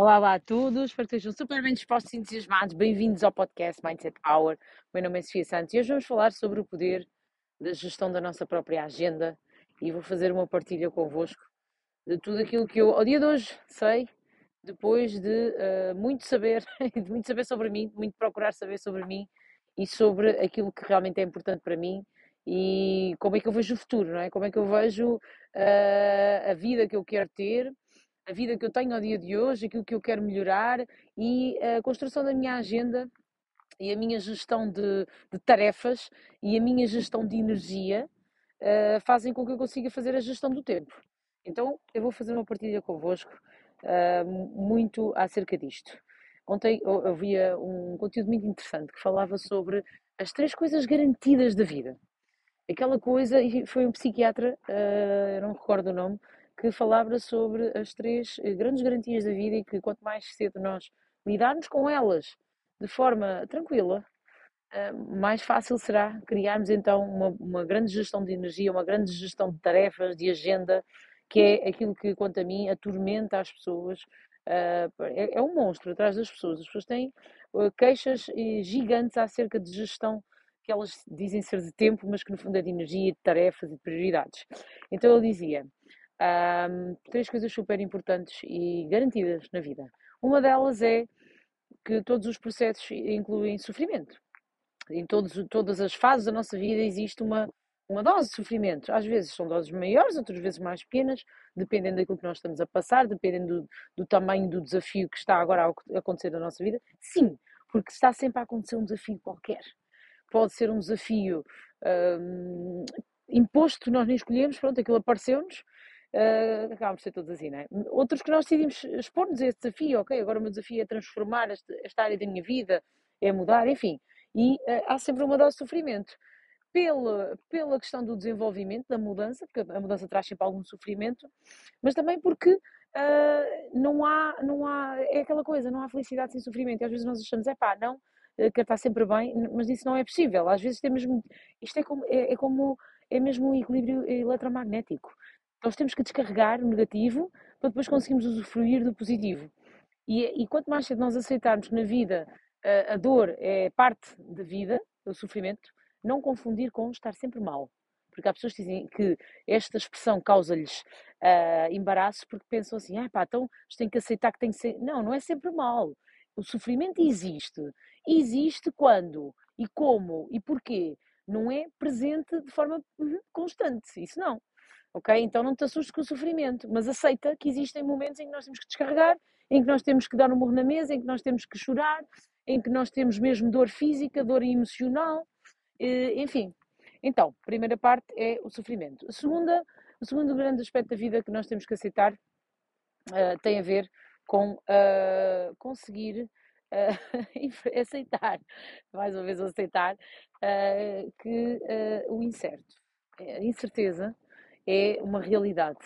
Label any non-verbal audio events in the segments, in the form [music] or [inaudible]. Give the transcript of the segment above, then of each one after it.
Olá, olá a todos, espero que estejam super bem dispostos e entusiasmados. Bem-vindos ao podcast Mindset Power. O meu nome é Sofia Santos e hoje vamos falar sobre o poder da gestão da nossa própria agenda e vou fazer uma partilha convosco de tudo aquilo que eu, ao dia de hoje, sei, depois de uh, muito saber, [laughs] de muito saber sobre mim, muito procurar saber sobre mim e sobre aquilo que realmente é importante para mim e como é que eu vejo o futuro, não é? Como é que eu vejo uh, a vida que eu quero ter a vida que eu tenho ao dia de hoje, aquilo que eu quero melhorar e a construção da minha agenda e a minha gestão de, de tarefas e a minha gestão de energia uh, fazem com que eu consiga fazer a gestão do tempo. Então eu vou fazer uma partilha convosco uh, muito acerca disto. Ontem eu, via um conteúdo muito interessante que falava sobre as três coisas garantidas da vida. Aquela coisa, e foi um psiquiatra, uh, não recordo o nome, que falava sobre as três eh, grandes garantias da vida e que quanto mais cedo nós lidarmos com elas de forma tranquila, eh, mais fácil será criarmos então uma, uma grande gestão de energia, uma grande gestão de tarefas, de agenda, que é aquilo que, quanto a mim, atormenta as pessoas. Eh, é, é um monstro atrás das pessoas. As pessoas têm queixas gigantes acerca de gestão que elas dizem ser de tempo, mas que no fundo é de energia, de tarefas e de prioridades. Então ele dizia: um, três coisas super importantes e garantidas na vida. Uma delas é que todos os processos incluem sofrimento. Em todos, todas as fases da nossa vida existe uma, uma dose de sofrimento. Às vezes são doses maiores, outras vezes mais pequenas, dependendo daquilo que nós estamos a passar, dependendo do, do tamanho do desafio que está agora a acontecer na nossa vida. Sim, porque está sempre a acontecer um desafio qualquer. Pode ser um desafio um, imposto, nós nem escolhemos, pronto, aquilo apareceu-nos, uh, acabamos de ser todos assim, não é? Outros que nós decidimos expor-nos a esse desafio, ok, agora o meu desafio é transformar esta, esta área da minha vida, é mudar, enfim. E uh, há sempre uma dose de sofrimento. Pela, pela questão do desenvolvimento, da mudança, porque a mudança traz sempre algum sofrimento, mas também porque uh, não, há, não há, é aquela coisa, não há felicidade sem sofrimento. E às vezes nós achamos, é pá, não, quer estar sempre bem, mas isso não é possível. Às vezes temos, isto é como, é, é como, é mesmo um equilíbrio eletromagnético. Nós temos que descarregar o negativo para depois conseguirmos usufruir do positivo. E, e quanto mais cedo nós aceitarmos que na vida a, a dor é parte da vida, o sofrimento, não confundir com estar sempre mal. Porque há pessoas que dizem que esta expressão causa-lhes uh, embaraço porque pensam assim, ah pá, então tem que aceitar que tem que ser. Não, não é sempre mal. O sofrimento existe. Existe quando e como e porquê. Não é presente de forma uhum, constante. Isso não ok? Então não te assustes com o sofrimento, mas aceita que existem momentos em que nós temos que descarregar, em que nós temos que dar um morro na mesa, em que nós temos que chorar, em que nós temos mesmo dor física, dor emocional, eh, enfim. Então, a primeira parte é o sofrimento. A segunda, o segundo grande aspecto da vida que nós temos que aceitar uh, tem a ver com uh, conseguir [laughs] uh, aceitar, mais uma vez aceitar, que o incerto, a incerteza é uma realidade.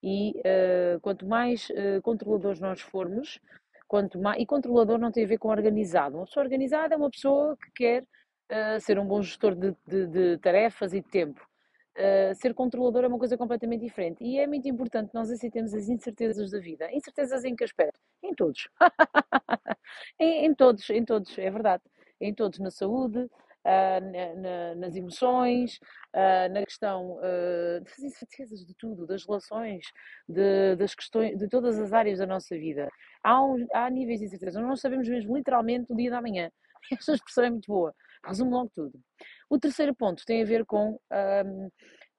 E uh, quanto mais uh, controladores nós formos, quanto mais, e controlador não tem a ver com organizado. Uma pessoa organizada é uma pessoa que quer uh, ser um bom gestor de, de, de tarefas e de tempo. ser controlador é uma coisa completamente diferente. E é muito importante nós aceitemos as incertezas da vida. Incertezas em que aspecto? Em todos. [laughs] em, em todos, em todos, é verdade. Em todos, na saúde, uh, na, nas emoções, uh, na questão uh, das incertezas de tudo, das relações, de, das questões, de todas as áreas da nossa vida. Há, um, há níveis de incerteza, nós não sabemos mesmo literalmente o dia da manhã. [laughs] Esta expressão é muito boa, resume logo tudo. O terceiro ponto tem a ver com um,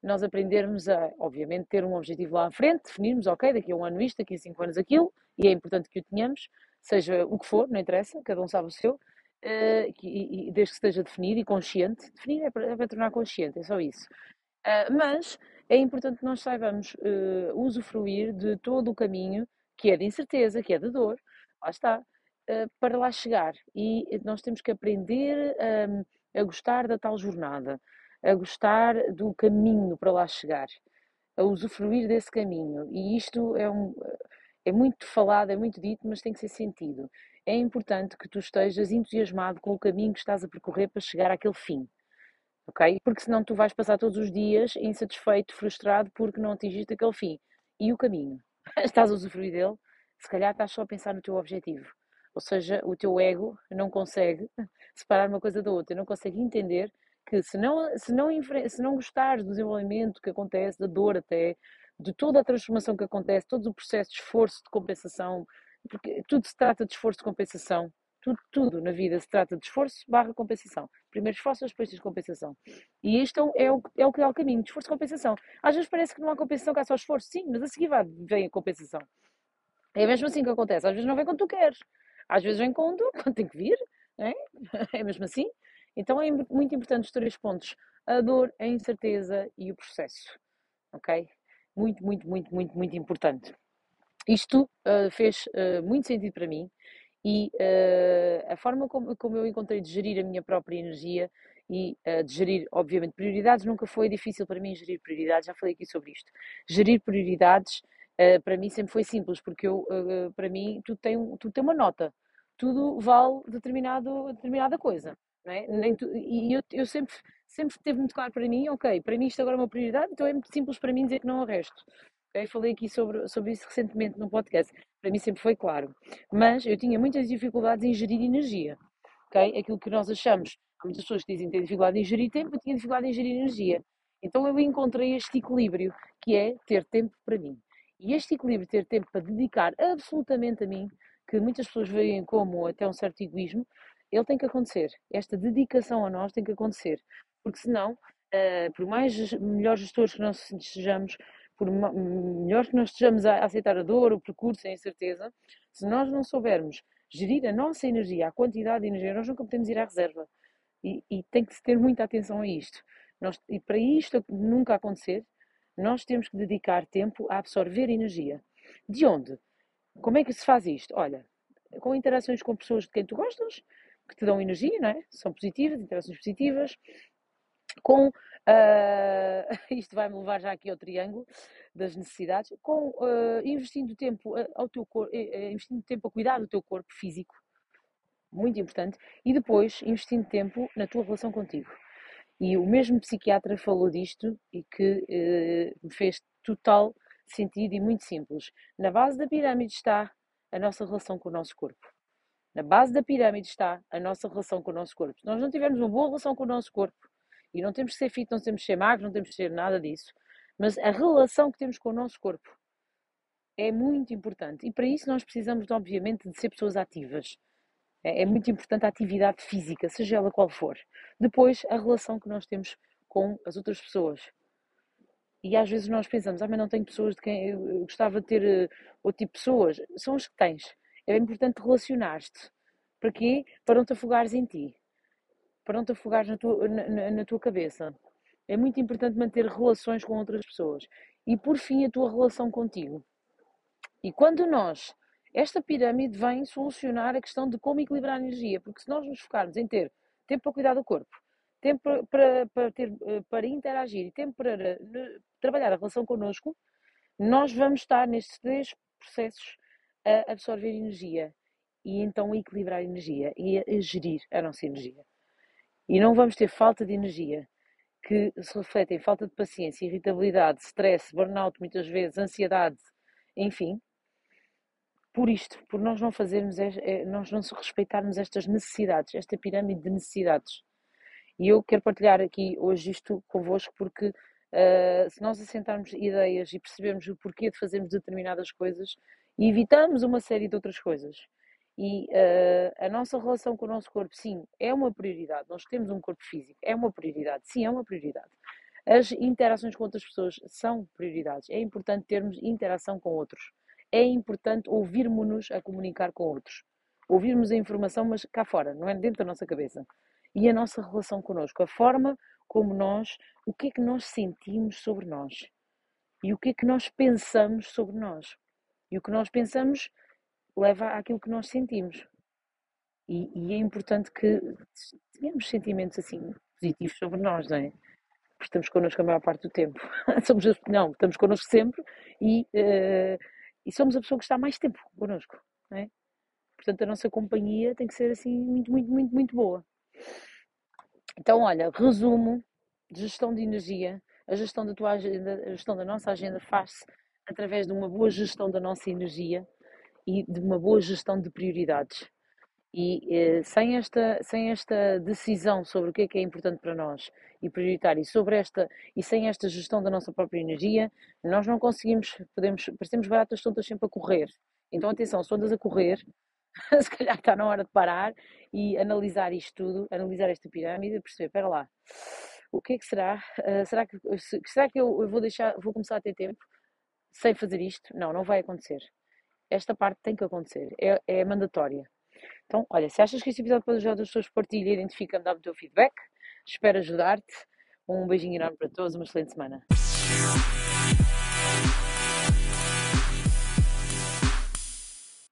nós aprendermos a, obviamente, ter um objetivo lá à frente, definirmos, ok, daqui a um ano isto, daqui a cinco anos aquilo, e é importante que o tenhamos, seja o que for, não interessa, cada um sabe o seu, uh, e, e, desde que esteja definido e consciente, definir é para, é para tornar consciente, é só isso. Uh, mas é importante que nós saibamos uh, usufruir de todo o caminho que é de incerteza, que é de dor, lá está, para lá chegar. E nós temos que aprender um, a gostar da tal jornada, a gostar do caminho para lá chegar, a usufruir desse caminho. E isto é, um, é muito falado, é muito dito, mas tem que ser sentido é importante que tu estejas entusiasmado com o caminho que estás a percorrer para chegar àquele fim. Ok? Porque senão tu vais passar todos os dias insatisfeito, frustrado porque não atingiste aquele fim. E o caminho? [laughs] Estás a usufruir dele? se calhar estás só a pensar no teu objetivo. Ou seja, o teu ego não consegue [laughs] separar uma coisa da outra, não consegue entender que se não, se não, se não gostares do desenvolvimento que acontece, da dor até, de toda a transformação que acontece, todo o processo de esforço, de compensação, porque tudo se trata de esforço de compensação, tudo, tudo na vida se trata de esforço barra compensação. Primeiro esforço, depois de compensação. E isto é o, é o que é o caminho, de esforço e compensação. Às vezes parece que não há compensação, que há só esforço. Sim, mas a seguir vai, vem a compensação. É mesmo assim que acontece. Às vezes não vem quando tu queres. Às vezes vem quando, [laughs] quando tem que vir. É? [laughs] é mesmo assim. Então é muito importante os três pontos. A dor, a incerteza e o processo. Ok? Muito, muito, muito, muito, muito importante. Isto uh, fez uh, muito sentido para mim e uh, a forma como, como, eu encontrei de gerir a minha própria energia e de gerir, obviamente, prioridades nunca foi difícil para mim gerir prioridades, já falei aqui sobre isto. Gerir prioridades para mim sempre foi simples, porque eu, para mim tudo tem, tudo tem uma nota, tudo vale determinado, determinada coisa. Não é? Nem tu, e eu, eu sempre, sempre teve muito claro para mim, ok, para mim isto agora é uma prioridade, então é muito simples para mim dizer que não o resto. Falei aqui sobre, sobre isso recentemente no podcast. Para mim sempre foi claro. Mas eu tinha muitas dificuldades em gerir energia. Okay? Aquilo que nós achamos. Há muitas pessoas que dizem que têm dificuldade em gerir tempo, eu tinha dificuldade em gerir energia. Então eu encontrei este equilíbrio, que é ter tempo para mim. E este equilíbrio, ter tempo para dedicar absolutamente a mim, que muitas pessoas veem como até um certo egoísmo, ele tem que acontecer. Esta dedicação a nós tem que acontecer. Porque senão, uh, por mais melhores gestores que nós sejamos, por melhor que nós estejamos a aceitar a dor, o percurso, a incerteza, se nós não soubermos gerir a nossa energia, a quantidade de energia, nós nunca podemos ir à reserva. E, e tem que se ter muita atenção a isto. Nós, e para isto nunca acontecer, nós temos que dedicar tempo a absorver energia. De onde? Como é que se faz isto? Olha, com interações com pessoas de quem tu gostas, que te dão energia, não é? São positivas, interações positivas, com uh, [laughs] isto vai-me levar já aqui ao triângulo das necessidades, com uh, investindo tempo ao teu corpo, investindo tempo a cuidar do teu corpo físico, muito importante, e depois investindo tempo na tua relação contigo. E o mesmo psiquiatra falou disto e que uh, me fez total sentido e muito simples. Na base da pirâmide está a nossa relação com o nosso corpo. Na base da pirâmide está a nossa relação com o nosso corpo. Se nós não tivermos uma boa relação com o nosso corpo, e não temos que ser fit, não temos que ser magros, não temos que ser nada disso, mas a relação que temos com o nosso corpo é muito importante. E para isso nós precisamos, obviamente, de ser pessoas ativas. É, é muito importante a atividade física, seja ela qual for. Depois, a relação que nós temos com as outras pessoas. E às vezes nós pensamos, ah, mas não tenho pessoas de quem eu gostava de ter uh, outro tipo de pessoas. São as que tens. É importante relacionar-te. Para quê? Para não te afogares em ti para não te afogares na tua, na, na tua cabeça. É muito importante manter relações com outras pessoas. E por fim, a tua relação contigo. E quando nós, esta pirâmide vem solucionar a questão de como equilibrar a energia, porque se nós nos focarmos em ter tempo para cuidar do corpo, tempo para, para, para, ter, eh, para interagir e tempo para trabalhar a relação connosco, nós vamos estar nestes três processos a absorver energia e então a equilibrar a energia e a gerir a nossa energia. E não vamos ter falta de energia, que se reflete em falta de paciência, irritabilidade, stress, burnout, muitas vezes, ansiedade, enfim, por isto, por nós não fazermos, nós não respeitarmos estas necessidades, esta pirâmide de necessidades. E eu quero partilhar aqui hoje isto convosco porque uh, se nós assentarmos ideias e percebermos o porquê de fazermos determinadas coisas, evitamos uma série de outras coisas. E uh, a nossa relação com o nosso corpo, sim, é uma prioridade. Nós temos um corpo físico, é uma prioridade. Sim, é uma prioridade. As interações com outras pessoas são prioridades. É importante termos interação com outros. É importante ouvirmos-nos a comunicar com outros. Ouvirmos a informação, mas cá fora, não é dentro da nossa cabeça. E a nossa relação connosco, a forma como nós, o que é que nós sentimos sobre nós e o que é que nós pensamos sobre nós. E o que nós pensamos leva àquilo que nós sentimos. E, e, é importante que tenhamos sentimentos assim positivos sobre nós, não é? Porque estamos connosco a maior parte do tempo. [laughs] somos, não, estamos connosco sempre e, uh, e somos a pessoa que está mais tempo connosco, não é? Portanto, a nossa companhia tem que ser assim muito, muito, muito, muito boa. Então, olha, resumo gestão de energia. A gestão da tua agenda, a gestão da nossa agenda faz-se através de uma boa gestão da nossa energia e de uma boa gestão de prioridades. E eh, sem, esta, sem esta decisão sobre o que é que é importante para nós e prioritário, e, sobre esta, e sem esta gestão da nossa própria energia, nós não conseguimos, podemos, parecemos baratas tontas sempre a correr. Então, atenção, se andas a correr, [laughs] se calhar está na hora de parar e analisar isto tudo, analisar esta pirâmide e perceber, espera lá, o que é que será? Uh, será que, será que eu, vou deixar, vou começar a ter tempo sem fazer isto? Não, não vai acontecer. Esta parte tem que acontecer, é, é mandatória. Então, olha, se achas que este episódio pode ajudar as pessoas, partilha, identifica-me, dá-me o teu feedback. Espero ajudar-te. Um beijinho enorme para todos, uma excelente semana.